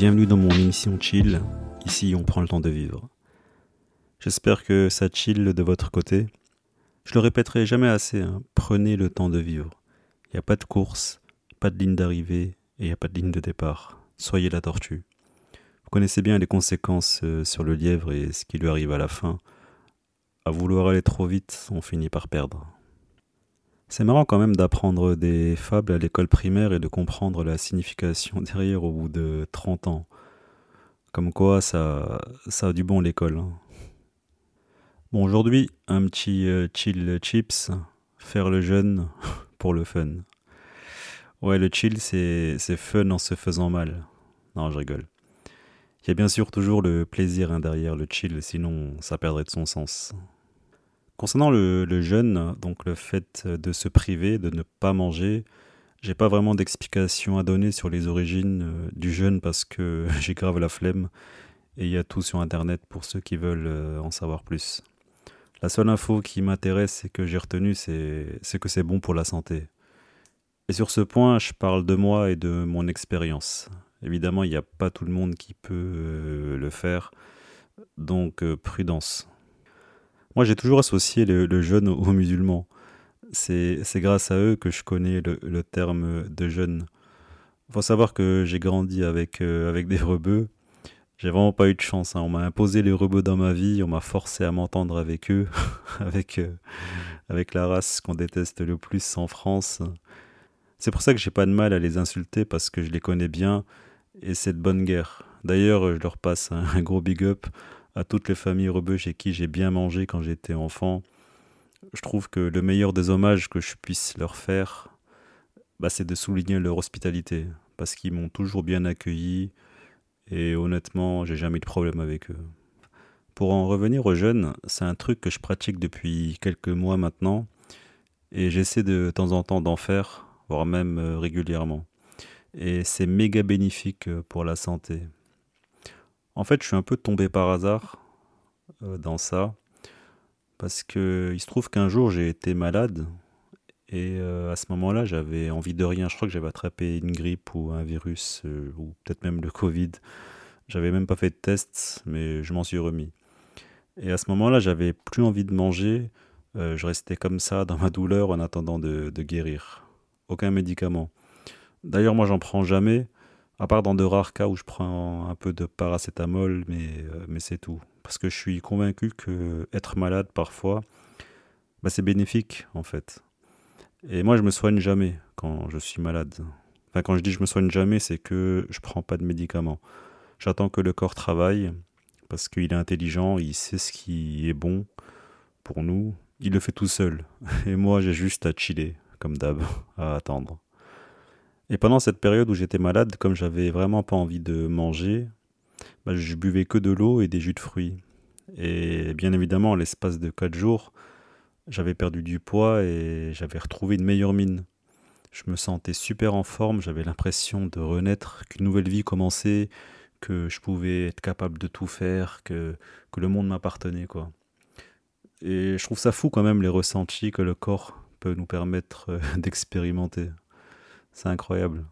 Bienvenue dans mon émission Chill. Ici, on prend le temps de vivre. J'espère que ça chill de votre côté. Je le répéterai jamais assez, hein. prenez le temps de vivre. Il n'y a pas de course, pas de ligne d'arrivée et il n'y a pas de ligne de départ. Soyez la tortue. Vous connaissez bien les conséquences euh, sur le lièvre et ce qui lui arrive à la fin. À vouloir aller trop vite, on finit par perdre. C'est marrant quand même d'apprendre des fables à l'école primaire et de comprendre la signification derrière au bout de 30 ans. Comme quoi, ça, ça a du bon l'école. Hein. Bon, aujourd'hui, un petit euh, chill chips, faire le jeûne pour le fun. Ouais, le chill, c'est fun en se faisant mal. Non, je rigole. Il y a bien sûr toujours le plaisir hein, derrière le chill, sinon ça perdrait de son sens. Concernant le, jeûne, donc le fait de se priver, de ne pas manger, j'ai pas vraiment d'explication à donner sur les origines euh, du jeûne parce que j'ai grave la flemme et il y a tout sur internet pour ceux qui veulent euh, en savoir plus. La seule info qui m'intéresse et que j'ai retenue, c'est que c'est bon pour la santé. Et sur ce point, je parle de moi et de mon expérience. Évidemment, il n'y a pas tout le monde qui peut euh, le faire, donc prudence. Moi, j'ai toujours associé le, jeûne aux musulmans. C'est grâce à eux que je connais le, terme de jeûne. Il faut savoir que j'ai grandi avec, euh, avec des rebeux. J'ai vraiment pas eu de chance. Hein. On m'a imposé les rebeux dans ma vie, on m'a forcé à m'entendre avec eux, avec, euh, avec la race qu'on déteste le plus en France. C'est pour ça que j'ai pas de mal à les insulter parce que je les connais bien et c'est de bonne guerre. D'ailleurs, je leur passe un gros big up à toutes les familles rebeux chez qui j'ai bien mangé quand j'étais enfant. Je trouve que le meilleur des hommages que je puisse leur faire, bah, c'est de souligner leur hospitalité, parce qu'ils m'ont toujours bien accueilli, et honnêtement, j'ai jamais eu de problème avec eux. Pour en revenir aux jeunes, c'est un truc que je pratique depuis quelques mois maintenant, et j'essaie de temps en temps d'en faire, voire même euh, régulièrement. Et c'est méga bénéfique euh, pour la santé. En fait, je suis un peu tombé par hasard euh, dans ça. Parce que il se trouve qu'un jour j'ai été malade et euh, à ce moment-là j'avais envie de rien. Je crois que j'avais attrapé une grippe ou un virus euh, ou peut-être même le Covid. J'avais même pas fait de test, mais je m'en suis remis. Et à ce moment-là j'avais plus envie de manger. je restais comme ça dans ma douleur en attendant de, de guérir. Aucun médicament. D'ailleurs moi j'en prends jamais. À part dans de rares cas où je prends un peu de paracétamol, mais, euh, mais c'est tout. Parce que je suis convaincu que être malade parfois, bah, c'est bénéfique en fait. Et moi, je me soigne jamais quand je suis malade. Enfin, quand je dis je me soigne jamais, c'est que je prends pas de médicaments. J'attends que le corps travaille parce qu'il est intelligent, il sait ce qui est bon pour nous. Il le fait tout seul. Et moi, j'ai juste à chiller, comme d'hab, à attendre. Et pendant cette période où j'étais malade, comme j'avais vraiment pas envie de manger, bah, je buvais que de l'eau et des jus de fruits. Et bien évidemment, l'espace de 4 jours, j'avais perdu du poids et j'avais retrouvé une meilleure mine. Je me sentais super en forme, j'avais l'impression de renaître, qu'une nouvelle vie commençait, que je pouvais être capable de tout faire, que, que le monde m'appartenait, quoi. Et je trouve ça fou quand même les ressentis que le corps peut nous permettre euh, d'expérimenter. C'est incroyable.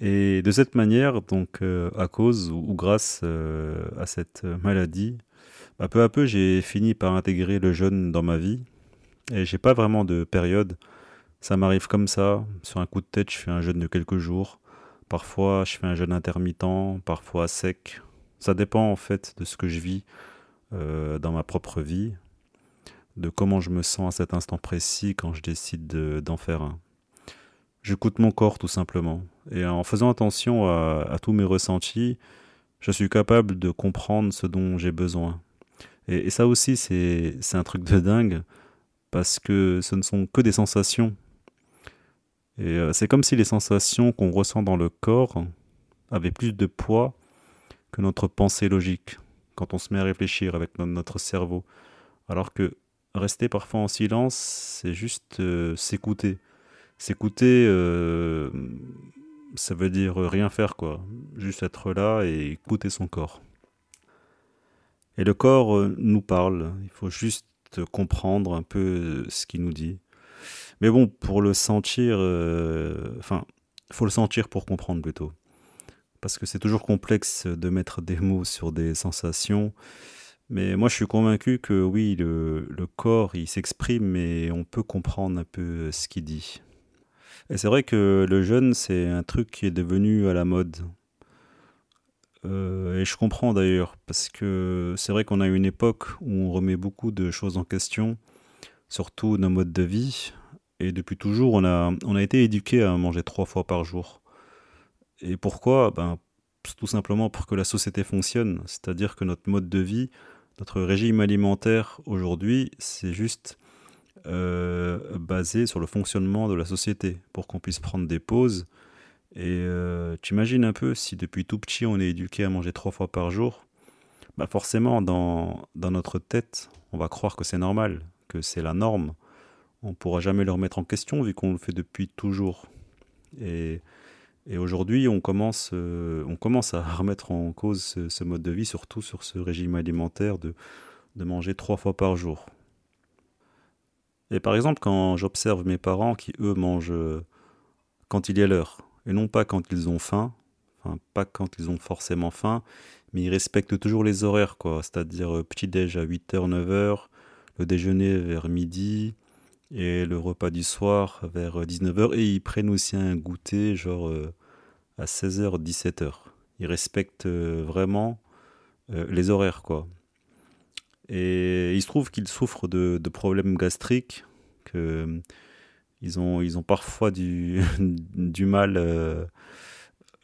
Et de cette manière, donc euh, à cause ou, grâce euh, à cette maladie, bah, peu à peu j'ai fini par intégrer le jeûne dans ma vie. Et j'ai pas vraiment de période. Ça m'arrive comme ça. Sur un coup de tête, je fais un jeûne de quelques jours. Parfois, je fais un jeûne intermittent, parfois sec. Ça dépend en fait de ce que je vis euh, dans ma propre vie de comment je me sens à cet instant précis quand je décide d'en faire un. J'écoute mon corps tout simplement. Et en faisant attention à, tous mes ressentis, je suis capable de comprendre ce dont j'ai besoin. Et, ça aussi, c'est un truc de dingue, parce que ce ne sont que des sensations, Et euh, c'est comme si les sensations qu'on ressent dans le corps avaient plus de poids que notre pensée logique quand on se met à réfléchir avec notre cerveau. Alors que rester parfois en silence, c'est juste euh, s'écouter. S'écouter, euh, ça veut dire rien faire, quoi. Juste être là et écouter son corps. Et le corps euh, nous parle. Il faut juste comprendre un peu ce qu'il nous dit. Mais bon, pour le sentir, enfin, il faut le sentir pour comprendre plutôt. Parce que c'est toujours complexe de mettre des mots sur des sensations. Mais moi, je suis convaincu que oui, le, corps, il s'exprime et on peut comprendre un peu ce qu'il dit. Et c'est vrai que le jeûne, c'est un truc qui est devenu à la mode. Euh, et je comprends d'ailleurs, parce que c'est vrai qu'on a une époque où on remet beaucoup de choses en question, surtout nos modes de vie. Et depuis toujours, on a, on a été éduqué à manger trois fois par jour. Et pourquoi? Ben, Tout simplement pour que la société fonctionne. C'est-à-dire que notre mode de vie, notre régime alimentaire aujourd'hui, c'est juste euh, basé sur le fonctionnement de la société, pour qu'on puisse prendre des pauses. Et euh, tu imagines un peu, si depuis tout petit on est éduqué à manger trois fois par jour, bah forcément dans, dans notre tête, on va croire que c'est normal, que c'est la norme. On pourra jamais le remettre en question vu qu'on le fait depuis toujours. Et et aujourd'hui, on commence, euh, on commence à remettre en cause ce, mode de vie, surtout sur ce régime alimentaire de, manger trois fois par jour. Et par exemple, quand j'observe mes parents qui, eux, mangent euh, quand il a l'heure, et non pas quand ils ont faim, enfin pas quand ils ont forcément faim, mais ils respectent toujours les horaires, quoi. C'est-à-dire euh, petit-déj à 8h, 9h, le déjeuner vers midi, et le repas du soir vers 19h. Et ils prennent aussi un goûter genre à 16h, 17h. Ils respectent euh, vraiment euh, les horaires, quoi. Et il se trouve qu'ils souffrent de, problèmes gastriques, que ils ont, ils ont parfois du, mal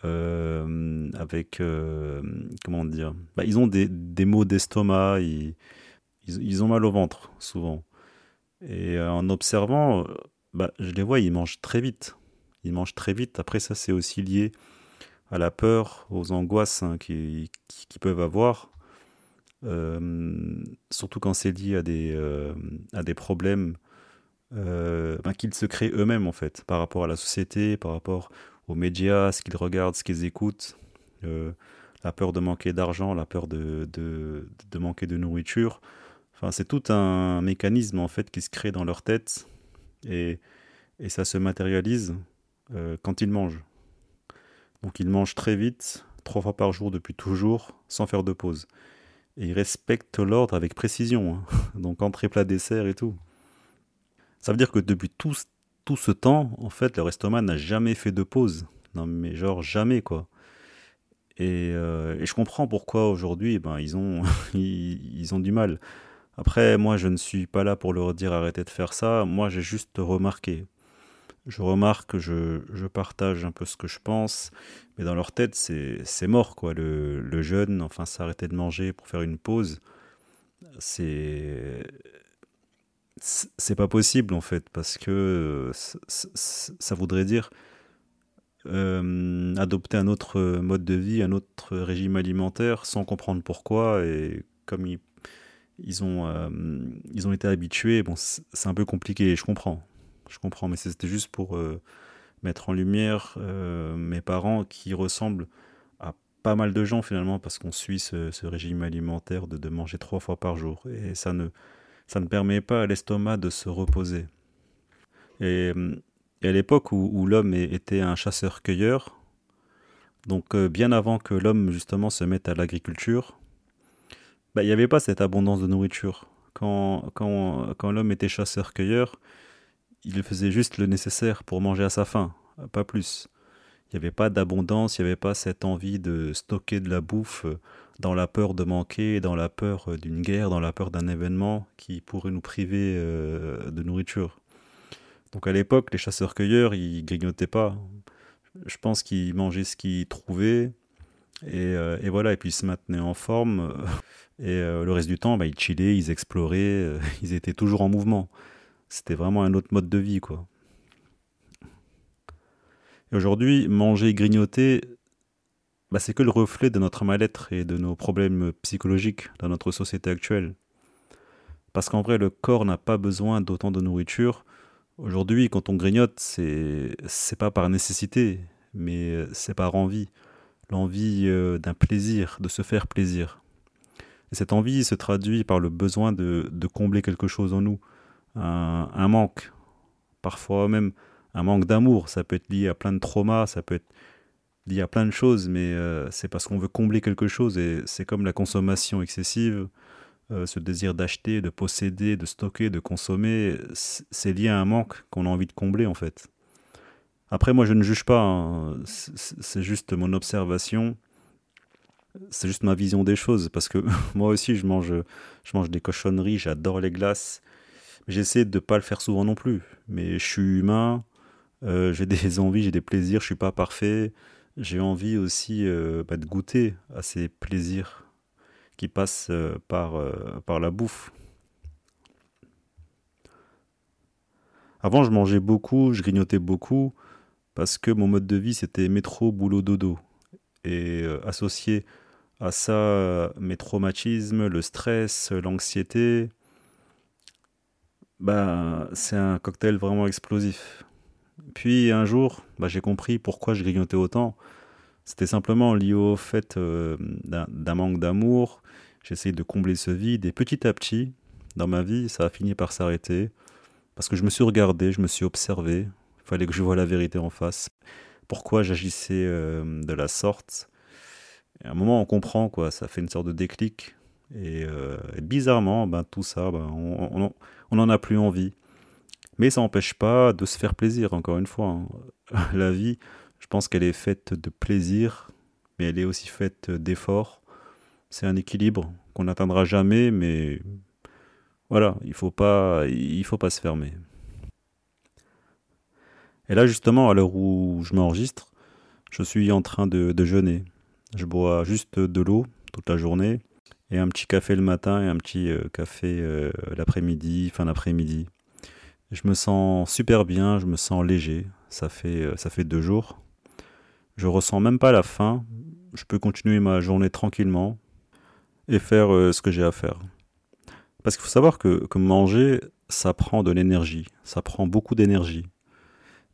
avec, comment dire, bah, ils ont des, maux d'estomac, ils, ont mal au ventre, souvent. Et euh, en observant, euh, bah, je les vois, ils mangent très vite. Ils mangent très vite. Après, ça, c'est aussi lié à la peur, aux angoisses hein, qu'ils qui, peuvent avoir. Euh, surtout quand c'est lié à des, des problèmes bah, qu'ils se créent eux-mêmes, en fait, par rapport à la société, par rapport aux médias, ce qu'ils regardent, ce qu'ils écoutent. la peur de manquer d'argent, la peur de, manquer de nourriture. Enfin, c'est tout un mécanisme en fait qui se crée dans leur tête et ça se matérialise euh, quand ils mangent. Donc ils mangent très vite, trois fois par jour depuis toujours, sans faire de pause. Et ils respectent l'ordre avec précision. Hein. Donc entrée, plat, dessert et tout. Ça veut dire que depuis tout, ce temps, en fait, leur estomac n'a jamais fait de pause. Non mais genre jamais quoi. Et, euh, je comprends pourquoi aujourd'hui, eh ben, ils, ont, ils ont du mal. Après, moi, je ne suis pas là pour leur dire arrêtez de faire ça. Moi, j'ai juste remarqué. Je remarque, je, je partage un peu ce que je pense, mais dans leur tête, c'est mort, quoi. Le, le jeûne, enfin, s'arrêter de manger pour faire une pause, c'est c'est pas possible en fait parce que ça voudrait dire euh, adopter un autre mode de vie, un autre régime alimentaire sans comprendre pourquoi et comme ils ils ont, euh, ils ont été habitués. Bon, c'est un peu compliqué, je comprends. Je comprends, mais c'était juste pour euh, mettre en lumière euh, mes parents qui ressemblent à pas mal de gens finalement, parce qu'on suit ce, régime alimentaire de, manger trois fois par jour. Et ça ne, ça ne permet pas à l'estomac de se reposer. Et, et à l'époque où, où l'homme était un chasseur-cueilleur, donc bien avant que l'homme justement se mette à l'agriculture, bah, il n'y avait pas cette abondance de nourriture. Quand, quand, quand l'homme était chasseur-cueilleur, il faisait juste le nécessaire pour manger à sa faim, pas plus. Il n'y avait pas d'abondance, il n'y avait pas cette envie de stocker de la bouffe dans la peur de manquer, dans la peur d'une guerre, dans la peur d'un événement qui pourrait nous priver euh, de nourriture. Donc à l'époque, les chasseurs-cueilleurs, ils grignotaient pas. Je pense qu'ils mangeaient ce qu'ils trouvaient, et, euh, voilà, et puis ils se maintenaient en forme. Et euh, le reste du temps, bah, ils chillaient, ils exploraient, euh, ils étaient toujours en mouvement. C'était vraiment un autre mode de vie, quoi. Et aujourd'hui, manger et grignoter, bah, c'est que le reflet de notre mal-être et de nos problèmes psychologiques dans notre société actuelle. Parce qu'en vrai, le corps n'a pas besoin d'autant de nourriture. Aujourd'hui, quand on grignote, c'est pas par nécessité, mais c'est par envie. L'envie euh, d'un plaisir, de se faire plaisir. Et cette envie se traduit par le besoin de combler quelque chose en nous, un, manque, parfois même un manque d'amour. Ça peut être lié à plein de traumas, ça peut être lié à plein de choses, mais euh, c'est parce qu'on veut combler quelque chose et c'est comme la consommation excessive, euh, ce désir d'acheter, de posséder, de stocker, de consommer, c'est lié à un manque qu'on a envie de combler en fait. Après, moi je ne juge pas, hein. c'est juste mon observation, c'est juste ma vision des choses, parce que moi aussi je mange, je mange des cochonneries, j'adore les glaces, j'essaie de ne pas le faire souvent non plus, mais je suis humain, euh, j'ai des envies, j'ai des plaisirs, je suis pas parfait, j'ai envie aussi euh, bah, de goûter à ces plaisirs qui passent euh, par, par la bouffe. Avant, je mangeais beaucoup, je grignotais beaucoup, parce que mon mode de vie, c'était métro, boulot, dodo. Et associé à ça, mes traumatismes, le stress, l'anxiété, bah, c'est un cocktail vraiment explosif. Puis un jour, bah, j'ai compris pourquoi je grignotais autant. C'était simplement lié au fait euh, d'un manque d'amour. J'essayais de combler ce vide et petit à petit, dans ma vie, ça a fini par s'arrêter. Parce que je me suis regardé, je me suis observé. Il fallait que je voie la vérité en face. Pourquoi j'agissais euh, de la sorte. Et à un moment, on comprend, quoi. Ça fait une sorte de déclic. Et, euh, bizarrement, ben, tout ça, ben, on n'en a plus envie. Mais ça n'empêche pas de se faire plaisir, encore une fois. Hein. La vie, je pense qu'elle est faite de plaisir, mais elle est aussi faite d'efforts. C'est un équilibre qu'on n'atteindra jamais, mais voilà, il il faut pas se fermer. Et là, justement, à l'heure où je m'enregistre, je suis en train de jeûner. Je bois juste de l'eau toute la journée et un petit café le matin et un petit euh, café euh, l'après-midi, fin d'après-midi. Je me sens super bien, je me sens léger. Ça fait, euh, ça fait deux jours. Je ressens même pas la faim. Je peux continuer ma journée tranquillement et faire ce que j'ai à faire. Parce qu'il faut savoir que, que, manger, ça prend de l'énergie. Ça prend beaucoup d'énergie.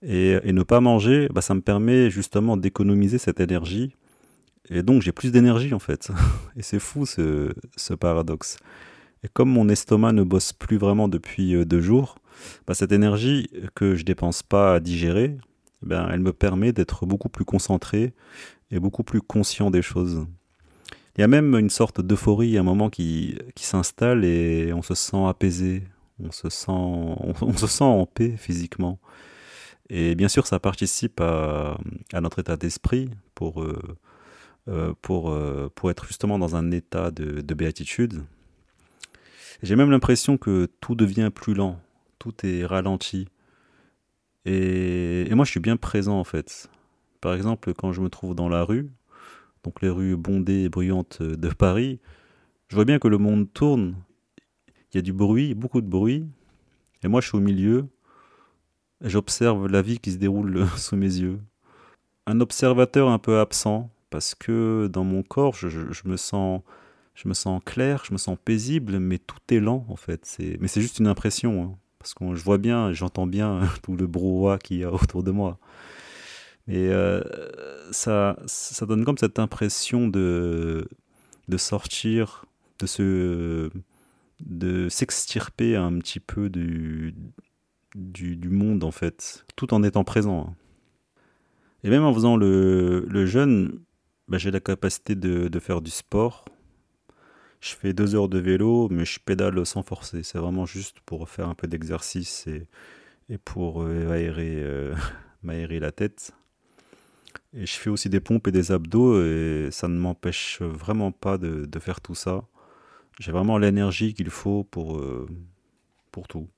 Et, et, ne pas manger, bah, ça me permet justement d'économiser cette énergie. Et donc j'ai plus d'énergie en fait. Et c'est fou ce, ce paradoxe. Et comme mon estomac ne bosse plus vraiment depuis euh, deux jours, bah, cette énergie que je dépense pas à digérer, ben, elle me permet d'être beaucoup plus concentré et beaucoup plus conscient des choses. Il y a même une sorte d'euphorie à un moment qui, qui s'installe et on se sent apaisé, on se sent, on, se sent en paix physiquement. Et bien sûr, ça participe à, notre état d'esprit pour, euh, pour, euh, pour être justement dans un état de, de béatitude. J'ai même l'impression que tout devient plus lent, tout est ralenti. Et, et, moi, je suis bien présent en fait. Par exemple, quand je me trouve dans la rue, donc les rues bondées et bruyantes de Paris, je vois bien que le monde tourne. Il y a du bruit, beaucoup de bruit. Et moi, je suis au milieu. J'observe la vie qui se déroule sous mes yeux. Un observateur un peu absent, parce que dans mon corps, je, je, me sens je me sens clair, je me sens paisible, mais tout est lent en fait. C'est... Mais c'est juste une impression, hein, parce que je vois bien, j'entends bien tout le brouhaha qu'il y a autour de moi. Mais euh, ça, ça donne comme cette impression de, de sortir, de se, de s'extirper un petit peu du, du, du, monde en fait, tout en étant présent. Hein. Et même en faisant le, le jeûne, bah, j'ai la capacité de, faire du sport, je fais deux heures de vélo, mais je pédale sans forcer. C'est vraiment juste pour faire un peu d'exercice et, pour euh, aérer, euh, m'aérer la tête. Et je fais aussi des pompes et des abdos et ça ne m'empêche vraiment pas de, de, faire tout ça. J'ai vraiment l'énergie qu'il faut pour, euh, pour tout.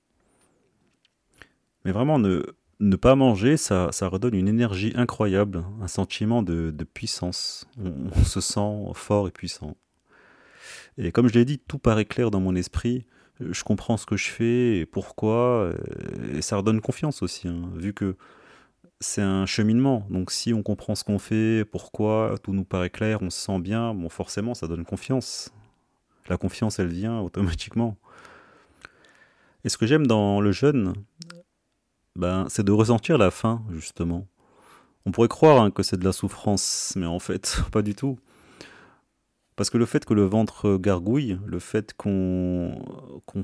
Mais vraiment, ne, ne pas manger, ça, ça redonne une énergie incroyable, un sentiment de, de puissance. On, se sent fort et puissant. Et comme je l'ai dit, tout paraît clair dans mon esprit. Je comprends ce que je fais et pourquoi. Et ça redonne confiance aussi, hein, vu que c'est un cheminement. Donc si on comprend ce qu'on fait, pourquoi, tout nous paraît clair, on se sent bien, bon forcément ça donne confiance. La confiance, elle vient automatiquement. Et ce que j'aime dans le jeûne, ben, c'est de ressentir la faim, justement. On pourrait croire hein, que c'est de la souffrance, mais en fait, pas du tout. Parce que le fait que le ventre gargouille, le fait qu'on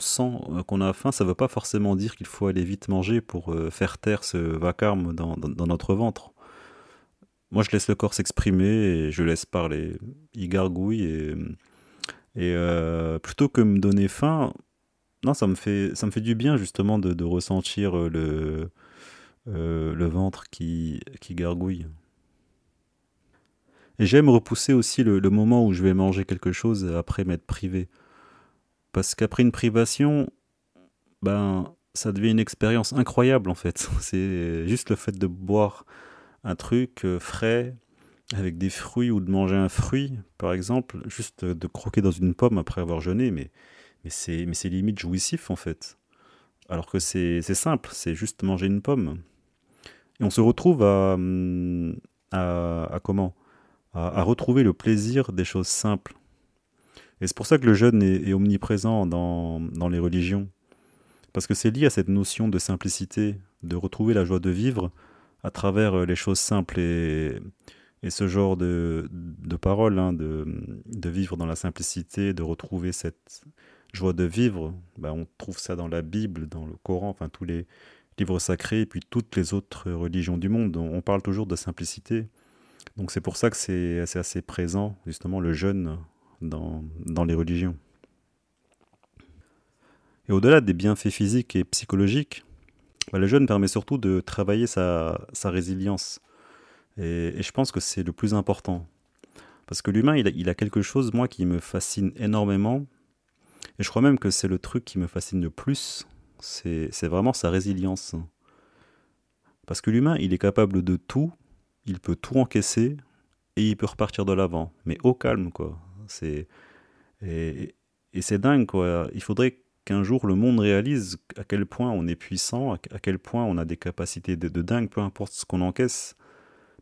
sent euh, qu'on a faim, ça ne veut pas forcément dire qu'il faut aller vite manger pour euh, faire taire ce vacarme dans, notre ventre. Moi, je laisse le corps s'exprimer et je laisse parler. Il gargouille et, et euh, plutôt que me donner faim, non, ça me fait, du bien justement de, ressentir le, le ventre qui, gargouille. J'aime repousser aussi le, moment où je vais manger quelque chose après m'être privé. Parce qu'après une privation, ben, ça devient une expérience incroyable en fait. C'est juste le fait de boire un truc euh, frais avec des fruits ou de manger un fruit, par exemple, juste de croquer dans une pomme après avoir jeûné, mais, mais c'est mais limite jouissif en fait. Alors que c'est simple, c'est juste manger une pomme. Et on se retrouve à, hum, à, à comment? À, retrouver le plaisir des choses simples. Et c'est pour ça que le jeûne est, omniprésent dans, dans, les religions. Parce que c'est lié à cette notion de simplicité, de retrouver la joie de vivre à travers euh, les choses simples et, et ce genre de, de paroles, hein, de, de, vivre dans la simplicité, de retrouver cette joie de vivre. Ben, on trouve ça dans la Bible, dans le Coran, enfin tous les livres sacrés et puis toutes les autres religions du monde. On parle toujours de simplicité. Donc c'est pour ça que c'est assez, présent, justement, le jeûne dans, les religions. Et au-delà des bienfaits physiques et psychologiques, bah, le jeûne permet surtout de travailler sa, résilience. Et, je pense que c'est le plus important. Parce que l'humain, il a quelque chose, moi, qui me fascine énormément. Et je crois même que c'est le truc qui me fascine le plus. C'est vraiment sa résilience. Parce que l'humain, il est capable de tout, il peut tout encaisser et il peut repartir de l'avant, mais au calme, quoi. Et, c'est dingue, quoi. Il faudrait qu'un jour le monde réalise à quel point on est puissant, à quel point on a des capacités de, dingue, peu importe ce qu'on encaisse.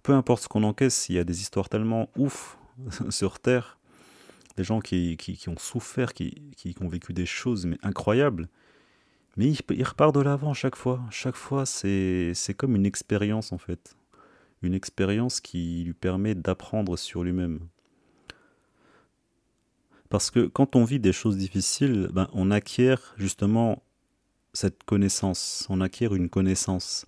Peu importe ce qu'on encaisse, il y a des histoires tellement ouf sur Terre, des gens qui, qui, ont souffert, qui, qui, ont vécu des choses mais incroyables. Mais il, il repart de l'avant chaque fois. Chaque fois, c'est comme une expérience en fait une expérience qui lui permet d'apprendre sur lui-même. Parce que quand on vit des choses difficiles, ben, on acquiert justement cette connaissance, on acquiert une connaissance.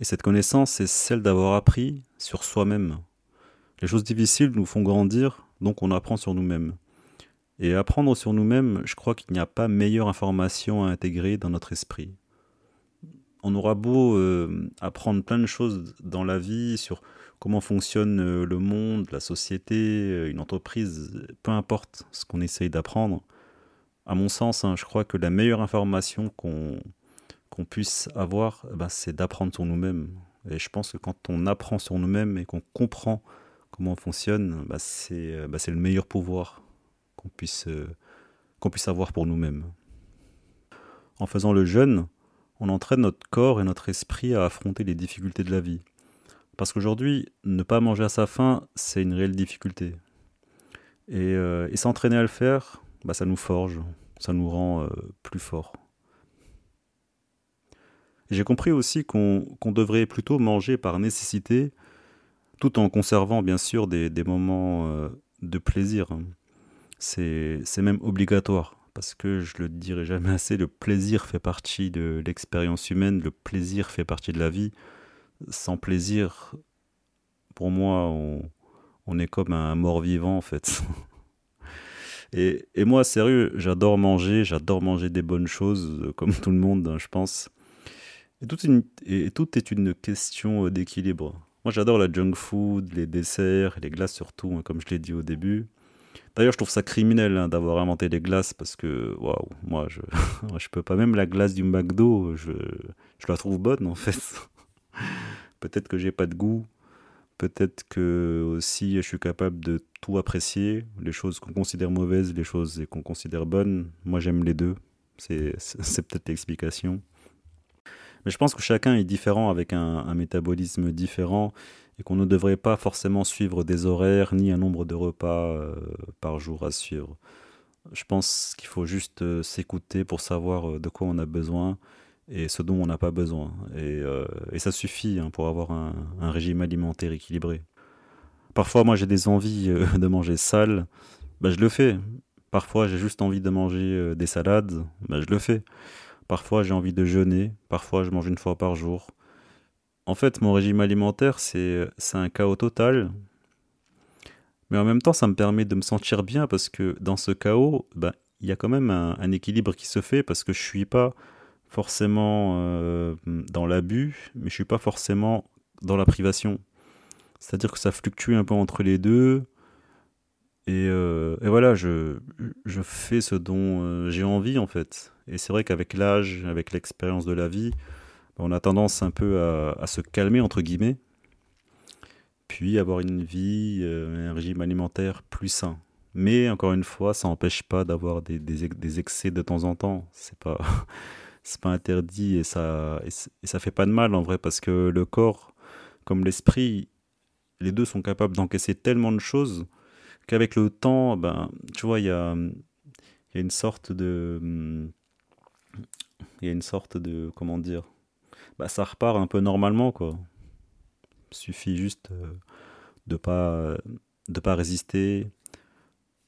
Et cette connaissance, c'est celle d'avoir appris sur soi-même. Les choses difficiles nous font grandir, donc on apprend sur nous-mêmes. Et apprendre sur nous-mêmes, je crois qu'il n'y a pas meilleure information à intégrer dans notre esprit on aura beau euh, apprendre plein de choses dans la vie sur comment fonctionne euh, le monde, la société, euh, une entreprise, peu importe ce qu'on essaye d'apprendre, à mon sens, hein, je crois que la meilleure information qu'on puisse avoir, eh ben, c'est d'apprendre sur nous-mêmes. Et je pense que quand on apprend sur nous-mêmes et qu'on comprend comment on fonctionne, bah, c'est bah, le meilleur pouvoir qu'on puisse, qu'on puisse avoir pour nous-mêmes. En faisant le jeûne, on entraîne notre corps et notre esprit à affronter les difficultés de la vie. Parce qu'aujourd'hui, ne pas manger à sa faim, c'est une réelle difficulté. Et, euh, s'entraîner à le faire, bah, ça nous forge, ça nous rend euh, plus forts. J'ai compris aussi qu'on devrait plutôt manger par nécessité, tout en conservant bien sûr des, moments euh, de plaisir. C'est même obligatoire parce que je le dirai jamais assez, le plaisir fait partie de l'expérience humaine, le plaisir fait partie de la vie. Sans plaisir, pour moi, on, est comme un mort-vivant en fait. et, moi, sérieux, j'adore manger, j'adore manger des bonnes choses, comme tout le monde, hein, je pense. Et et tout est une question d'équilibre. Moi, j'adore la junk food, les desserts, les glaces surtout, hein, comme je l'ai dit au début. D'ailleurs, je trouve ça criminel hein, d'avoir inventé les glaces parce que, waouh, moi, je, je peux pas. Même la glace du McDo, je, je la trouve bonne en fait. peut-être que j'ai pas de goût. Peut-être que aussi je suis capable de tout apprécier. Les choses qu'on considère mauvaises, les choses qu'on considère bonnes. Moi, j'aime les deux. C'est, peut-être l'explication. Mais je pense que chacun est différent avec un, métabolisme différent et qu'on ne devrait pas forcément suivre des horaires ni un nombre de repas euh, par jour à suivre. Je pense qu'il faut juste euh, s'écouter pour savoir euh, de quoi on a besoin et ce dont on n'a pas besoin. Et, ça suffit hein, pour avoir un, régime alimentaire équilibré. Parfois, moi, j'ai des envies de manger sale, bah, je le fais. Parfois, j'ai juste envie de manger des salades, bah, je le fais. Parfois, j'ai envie de jeûner. Parfois, je mange une fois par jour. En fait, mon régime alimentaire, c'est un chaos total. Mais en même temps, ça me permet de me sentir bien parce que dans ce chaos, ben, il y a quand même un, équilibre qui se fait parce que je suis pas forcément euh, dans l'abus, mais je suis pas forcément dans la privation. C'est-à-dire que ça fluctue un peu entre les deux. Et, euh, voilà, je, fais ce dont euh, j'ai envie en fait. Et c'est vrai qu'avec l'âge, avec l'expérience de la vie, on a tendance un peu à, se calmer, entre guillemets, puis avoir une vie, euh, un régime alimentaire plus sain. Mais encore une fois, ça n'empêche pas d'avoir des, excès de temps en temps. C'est pas, pas interdit et ça, et ça fait pas de mal en vrai parce que le corps, comme l'esprit, les deux sont capables d'encaisser tellement de choses qu'avec le temps, ben, tu vois, il y a, une sorte de il y a une sorte de comment dire bah ça repart un peu normalement quoi. Suffit juste euh, de pas de pas résister.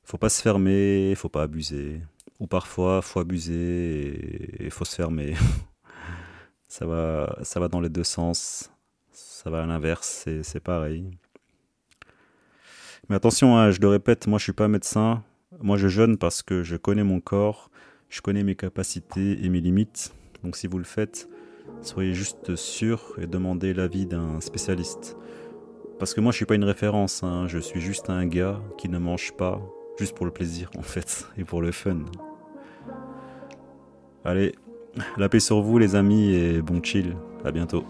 Faut pas se fermer faut pas abuser. Ou parfois faut abuser et faut se fermer. Ça va ça va dans les deux sens. Ça va à l'inverse c'est pareil mais attention hein, je le répète moi je suis pas médecin moi je jeûne parce que je connais mon corps je connais mes capacités et mes limites. Donc si vous le faites, soyez juste sûr et demandez l'avis d'un spécialiste. Parce que moi je suis pas une référence, hein. je suis juste un gars qui ne mange pas, juste pour le plaisir en fait, et pour le fun. Allez, la paix sur vous les amis et bon chill, à bientôt.